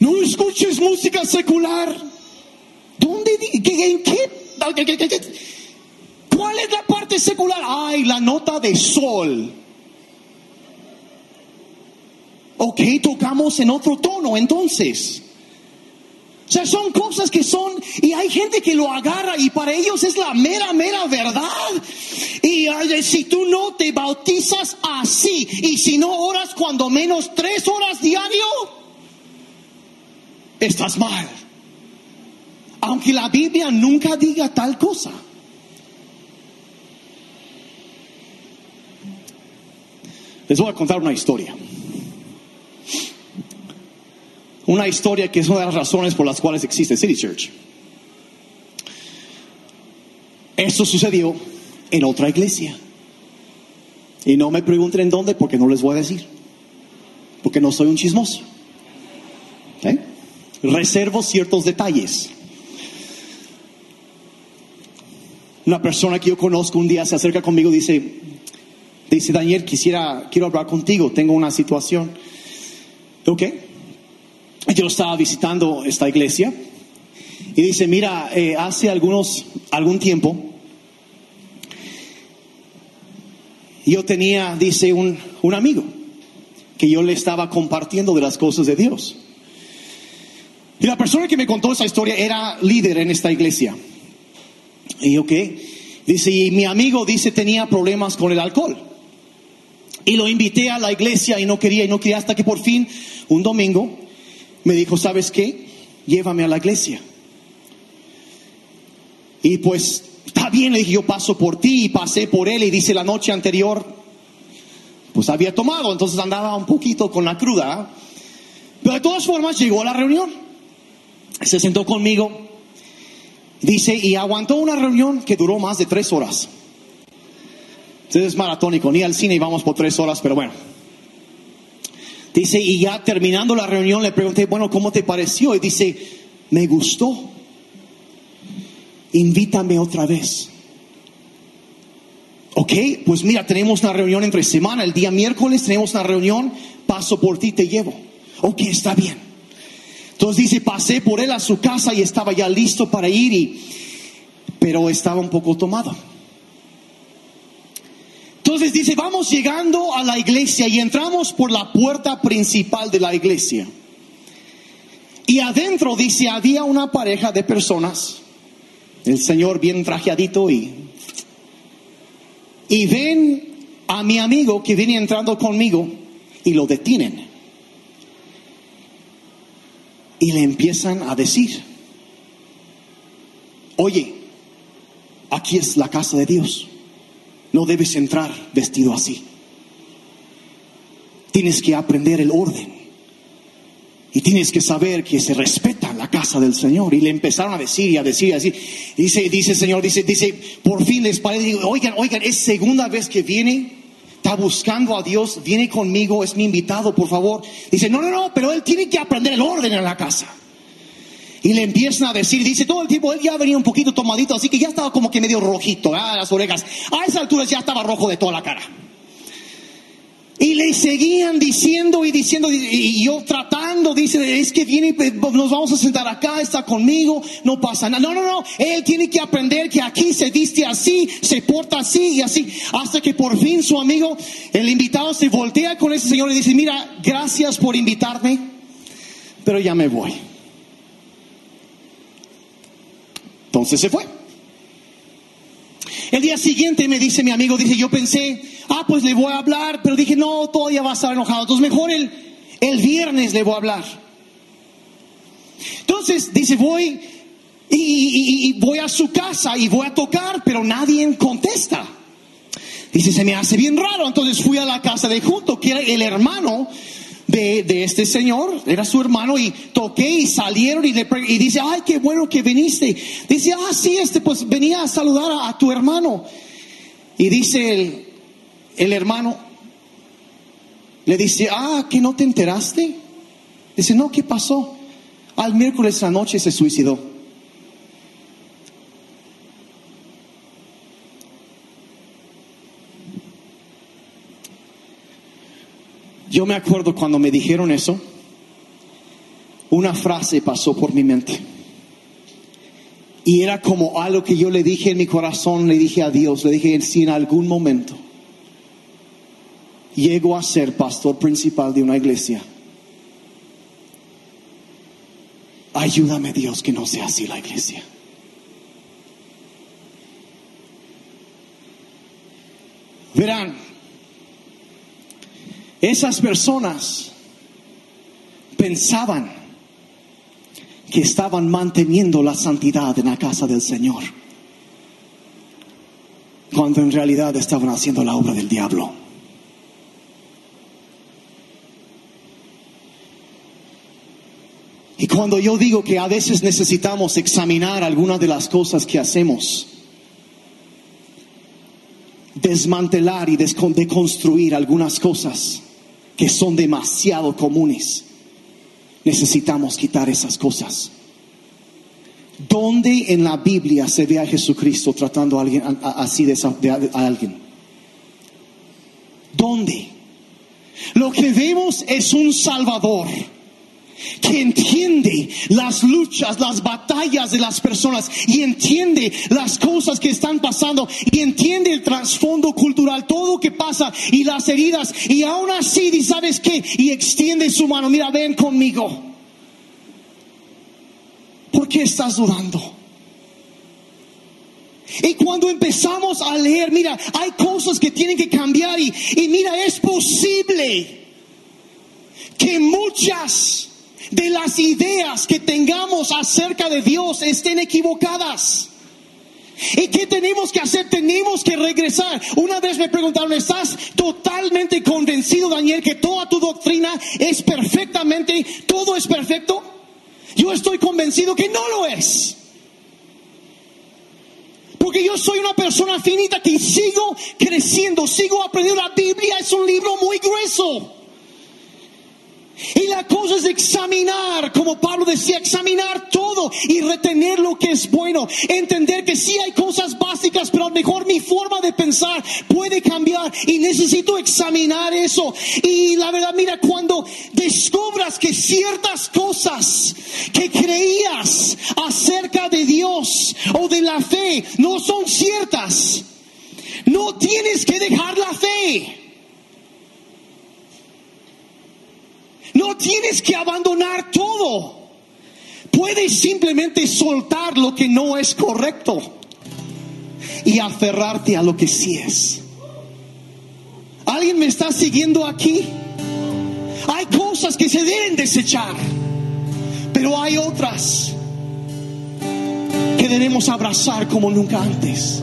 No escuches música secular. ¿Dónde? ¿En qué? ¿Cuál es la parte secular? Ay, la nota de sol. Ok, tocamos en otro tono entonces. Sea, son cosas que son, y hay gente que lo agarra y para ellos es la mera, mera verdad. Y si tú no te bautizas así, y si no oras cuando menos tres horas diario, estás mal. Aunque la Biblia nunca diga tal cosa. Les voy a contar una historia. Una historia que es una de las razones por las cuales existe City Church. Esto sucedió en otra iglesia. Y no me pregunten en dónde porque no les voy a decir. Porque no soy un chismoso. ¿Eh? Reservo ciertos detalles. Una persona que yo conozco un día se acerca conmigo y dice, dice Daniel, quisiera, quiero hablar contigo, tengo una situación. ¿Ok? Yo estaba visitando esta iglesia y dice, mira, eh, hace algunos, algún tiempo, yo tenía, dice, un, un amigo que yo le estaba compartiendo de las cosas de Dios. Y la persona que me contó esa historia era líder en esta iglesia. Y ok, dice, y mi amigo dice tenía problemas con el alcohol. Y lo invité a la iglesia y no quería, y no quería hasta que por fin, un domingo, me dijo, ¿sabes qué? Llévame a la iglesia. Y pues, está bien, le dije, yo paso por ti y pasé por él y dice la noche anterior, pues había tomado, entonces andaba un poquito con la cruda. Pero de todas formas llegó a la reunión, se sentó conmigo, dice, y aguantó una reunión que duró más de tres horas. Entonces es maratónico, ni al cine íbamos por tres horas, pero bueno. Dice, y ya terminando la reunión le pregunté, bueno, ¿cómo te pareció? Y dice, me gustó. Invítame otra vez. Ok, pues mira, tenemos una reunión entre semana, el día miércoles tenemos una reunión, paso por ti, te llevo. Ok, está bien. Entonces dice, pasé por él a su casa y estaba ya listo para ir, y, pero estaba un poco tomado. Entonces dice, vamos llegando a la iglesia y entramos por la puerta principal de la iglesia. Y adentro dice, había una pareja de personas, el Señor bien trajeadito y... Y ven a mi amigo que viene entrando conmigo y lo detienen. Y le empiezan a decir, oye, aquí es la casa de Dios no debes entrar vestido así. Tienes que aprender el orden. Y tienes que saber que se respeta la casa del Señor. Y le empezaron a decir y a decir y a decir. Dice, dice Señor, dice, dice, por fin les parece, oigan, oigan, es segunda vez que viene, está buscando a Dios, viene conmigo, es mi invitado, por favor. Dice, no, no, no, pero él tiene que aprender el orden en la casa. Y le empiezan a decir, dice todo el tiempo, él ya venía un poquito tomadito, así que ya estaba como que medio rojito, ah, las orejas. A esa altura ya estaba rojo de toda la cara. Y le seguían diciendo y diciendo, y yo tratando, dice, es que viene, nos vamos a sentar acá, está conmigo, no pasa nada. No, no, no, él tiene que aprender que aquí se viste así, se porta así y así, hasta que por fin su amigo, el invitado, se voltea con ese señor y dice, mira, gracias por invitarme, pero ya me voy. Entonces se fue. El día siguiente me dice mi amigo, dice, yo pensé, ah, pues le voy a hablar, pero dije, no, todavía va a estar enojado. Entonces mejor el, el viernes le voy a hablar. Entonces dice, voy y, y, voy a su casa y voy a tocar, pero nadie contesta. Dice, se me hace bien raro. Entonces fui a la casa de junto, que era el hermano de, este señor, era su hermano, y toqué y salieron y, y, dice, ay, qué bueno que viniste. Dice, ah, sí, este, pues venía a saludar a, tu hermano. Y dice el, el hermano, le dice, ah, que no te enteraste. Dice, no, ¿qué pasó? Al miércoles la noche se suicidó. Yo me acuerdo cuando me dijeron eso, una frase pasó por mi mente. Y era como algo que yo le dije en mi corazón, le dije a Dios, le dije, si en algún momento llego a ser pastor principal de una iglesia, ayúdame Dios que no sea así la iglesia. Verán, esas personas pensaban que estaban manteniendo la santidad en la casa del Señor, cuando en realidad estaban haciendo la obra del diablo. Y cuando yo digo que a veces necesitamos examinar algunas de las cosas que hacemos, desmantelar y deconstruir algunas cosas que son demasiado comunes, necesitamos quitar esas cosas. ¿Dónde en la Biblia se ve a Jesucristo tratando a alguien así de, a alguien? ¿Dónde? Lo que vemos es un Salvador que entiende las luchas, las batallas de las personas y entiende las cosas que están pasando y entiende el trasfondo cultural, todo lo que pasa y las heridas y aún así, ¿sabes qué? Y extiende su mano, mira, ven conmigo. ¿Por qué estás dudando? Y cuando empezamos a leer, mira, hay cosas que tienen que cambiar y, y mira, es posible que muchas de las ideas que tengamos acerca de Dios estén equivocadas. ¿Y qué tenemos que hacer? Tenemos que regresar. Una vez me preguntaron, ¿estás totalmente convencido, Daniel, que toda tu doctrina es perfectamente, todo es perfecto? Yo estoy convencido que no lo es. Porque yo soy una persona finita que sigo creciendo, sigo aprendiendo. La Biblia es un libro muy grueso. Y la cosa es examinar, como Pablo decía, examinar todo y retener lo que es bueno. Entender que sí hay cosas básicas, pero a lo mejor mi forma de pensar puede cambiar y necesito examinar eso. Y la verdad, mira, cuando descubras que ciertas cosas que creías acerca de Dios o de la fe no son ciertas, no tienes que dejar la fe. No tienes que abandonar todo. Puedes simplemente soltar lo que no es correcto y aferrarte a lo que sí es. ¿Alguien me está siguiendo aquí? Hay cosas que se deben desechar, pero hay otras que debemos abrazar como nunca antes.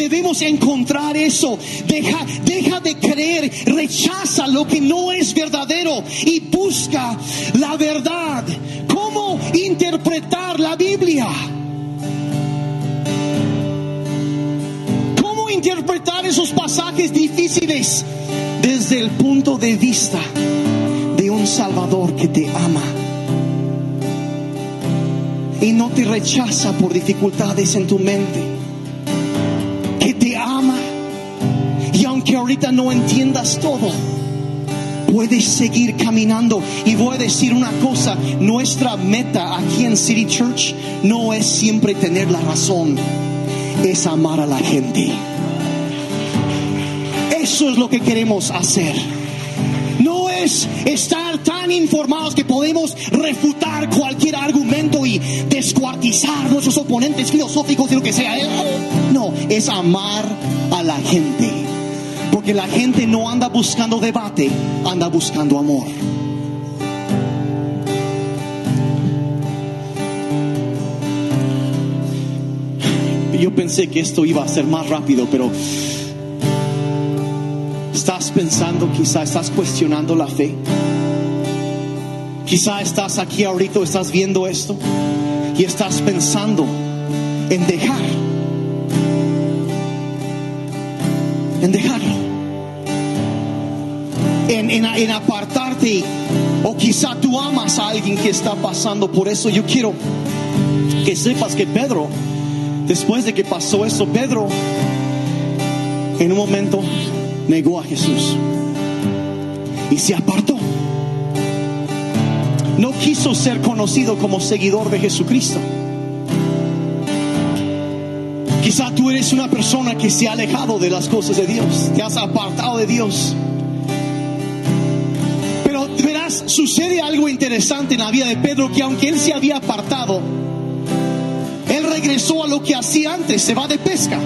Debemos encontrar eso. Deja, deja de creer, rechaza lo que no es verdadero y busca la verdad. ¿Cómo interpretar la Biblia? ¿Cómo interpretar esos pasajes difíciles desde el punto de vista de un Salvador que te ama? Y no te rechaza por dificultades en tu mente que ahorita no entiendas todo, puedes seguir caminando. Y voy a decir una cosa, nuestra meta aquí en City Church no es siempre tener la razón, es amar a la gente. Eso es lo que queremos hacer. No es estar tan informados que podemos refutar cualquier argumento y descuartizar nuestros oponentes filosóficos y lo que sea. No, es amar a la gente. Porque la gente no anda buscando debate, anda buscando amor. Yo pensé que esto iba a ser más rápido, pero estás pensando, quizá estás cuestionando la fe. Quizá estás aquí ahorita, estás viendo esto y estás pensando en dejar, en dejarlo en, apartarte o quizá tú amas a alguien que está pasando por eso. Yo quiero que sepas que Pedro, después de que pasó eso, Pedro en un momento negó a Jesús y se apartó. No quiso ser conocido como seguidor de Jesucristo. Quizá tú eres una persona que se ha alejado de las cosas de Dios, te has apartado de Dios. Pero verás, sucede algo interesante en la vida de Pedro, que aunque él se había apartado, él regresó a lo que hacía antes, se va de pesca.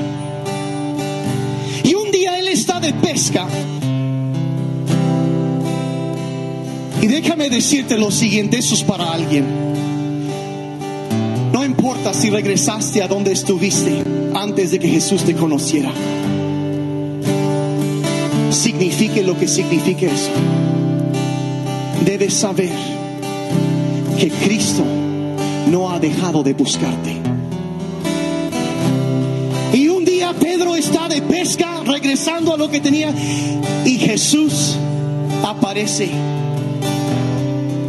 Y un día él está de pesca. Y déjame decirte lo siguiente, eso es para alguien. No importa si regresaste a donde estuviste antes de que Jesús te conociera. Signifique lo que signifique eso. Debes saber que Cristo no ha dejado de buscarte. Y un día Pedro está de pesca, regresando a lo que tenía, y Jesús aparece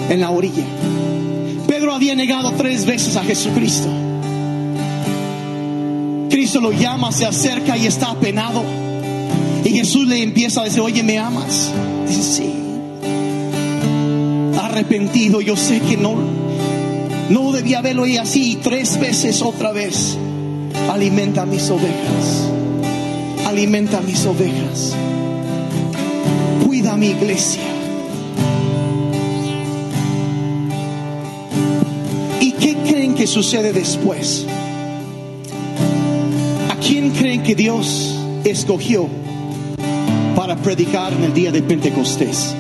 en la orilla. Pedro había negado tres veces a Jesucristo. Cristo lo llama, se acerca y está apenado. Y Jesús le empieza a decir, oye, ¿me amas? Dice, sí. Arrepentido, yo sé que no, no debía verlo y así. Y tres veces otra vez, alimenta mis ovejas. Alimenta mis ovejas. Cuida mi iglesia. ¿Y qué creen que sucede después? ¿A quién creen que Dios escogió para predicar en el día de Pentecostés?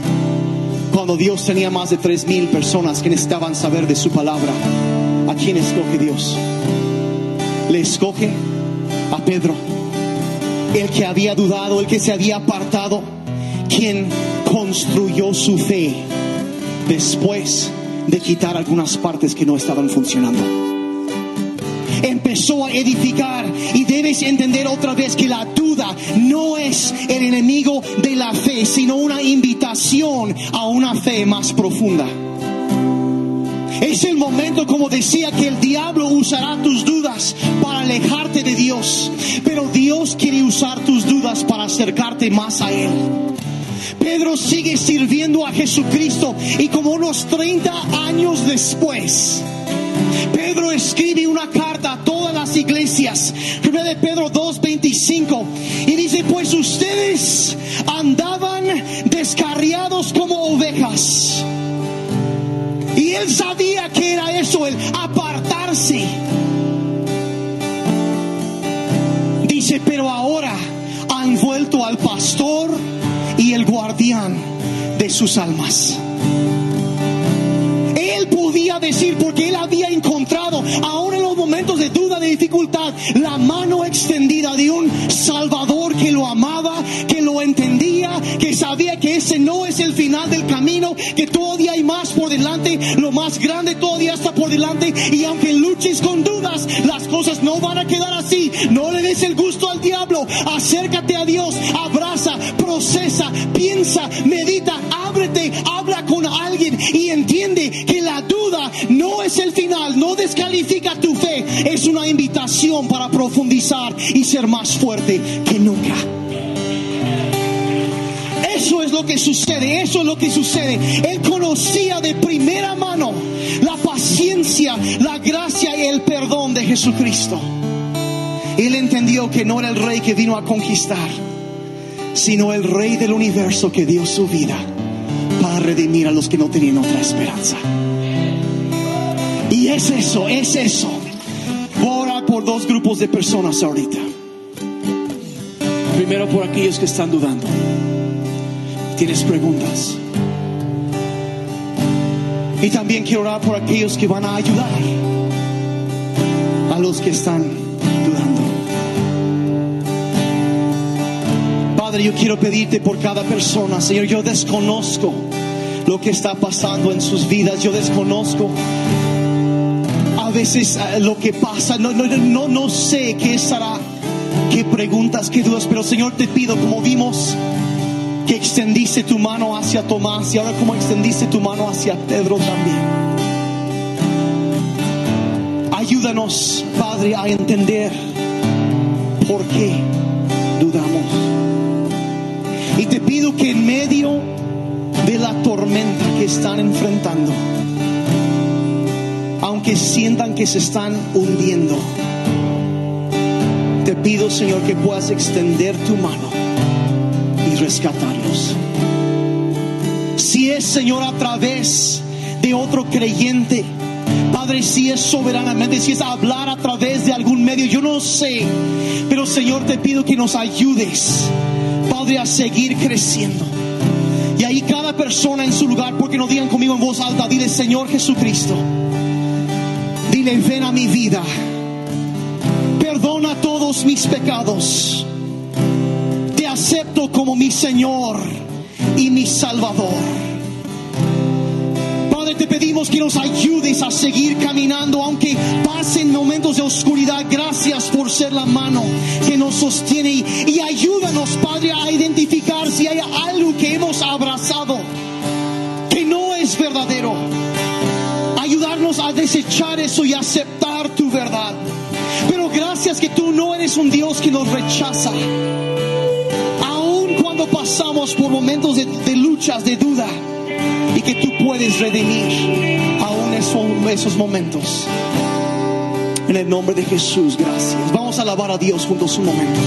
Cuando Dios tenía más de tres mil personas que necesitaban saber de su palabra, ¿a quién escoge Dios? Le escoge a Pedro, el que había dudado, el que se había apartado, quien construyó su fe después de quitar algunas partes que no estaban funcionando. Empezó a edificar y entender otra vez que la duda no es el enemigo de la fe, sino una invitación a una fe más profunda. Es el momento, como decía, que el diablo usará tus dudas para alejarte de Dios, pero Dios quiere usar tus dudas para acercarte más a Él. Pedro sigue sirviendo a Jesucristo y como unos 30 años después, Pedro escribe una carta iglesias, primera de Pedro 2:25, y dice, pues ustedes andaban descarriados como ovejas. Y él sabía que era eso, el apartarse. Dice, pero ahora han vuelto al pastor y el guardián de sus almas. Él podía decir, porque él había la mano extendida de un Salvador que lo amaba, que lo entendía, sabía que ese no es el final del camino, que todavía hay más por delante, lo más grande todavía está por delante, y aunque luches con dudas, las cosas no van a quedar así. No le des el gusto al diablo, acércate a Dios, abraza, procesa, piensa, medita, ábrete, habla con alguien y entiende que la duda no es el final, no descalifica tu fe, es una invitación para profundizar y ser más fuerte que nunca. Eso es lo que sucede, eso es lo que sucede. Él conocía de primera mano la paciencia, la gracia y el perdón de Jesucristo. Él entendió que no era el rey que vino a conquistar, sino el rey del universo que dio su vida para redimir a los que no tenían otra esperanza. Y es eso, es eso. Voy a orar por dos grupos de personas ahorita. Primero por aquellos que están dudando. Tienes preguntas. Y también quiero orar por aquellos que van a ayudar a los que están dudando. Padre, yo quiero pedirte por cada persona, Señor, yo desconozco lo que está pasando en sus vidas, yo desconozco a veces eh, lo que pasa, no, no, no, no sé qué estará, qué preguntas, qué dudas, pero Señor te pido, como vimos, que extendiste tu mano hacia Tomás y ahora como extendiste tu mano hacia Pedro también. Ayúdanos, Padre, a entender por qué dudamos. Y te pido que en medio de la tormenta que están enfrentando, aunque sientan que se están hundiendo, pido, Señor, que puedas extender tu mano rescatarlos. Si es, Señor, a través de otro creyente, Padre, si es soberanamente, si es hablar a través de algún medio, yo no sé, pero Señor, te pido que nos ayudes, Padre, a seguir creciendo. Y ahí cada persona en su lugar, porque no digan conmigo en voz alta, dile Señor Jesucristo, dile ven a mi vida, perdona todos mis pecados, acepto como mi Señor y mi Salvador. Padre, te pedimos que nos ayudes a seguir caminando, aunque pasen momentos de oscuridad. Gracias por ser la mano que nos sostiene y, ayúdanos, Padre, a identificar si hay algo que hemos abrazado que no es verdadero. Ayudarnos a desechar eso y aceptar tu verdad. Pero gracias que tú no eres un Dios que nos rechaza. Pasamos por momentos de, de luchas, de duda, y que tú puedes redimir aún esos, esos momentos. En el nombre de Jesús, gracias. Vamos a alabar a Dios juntos un momento.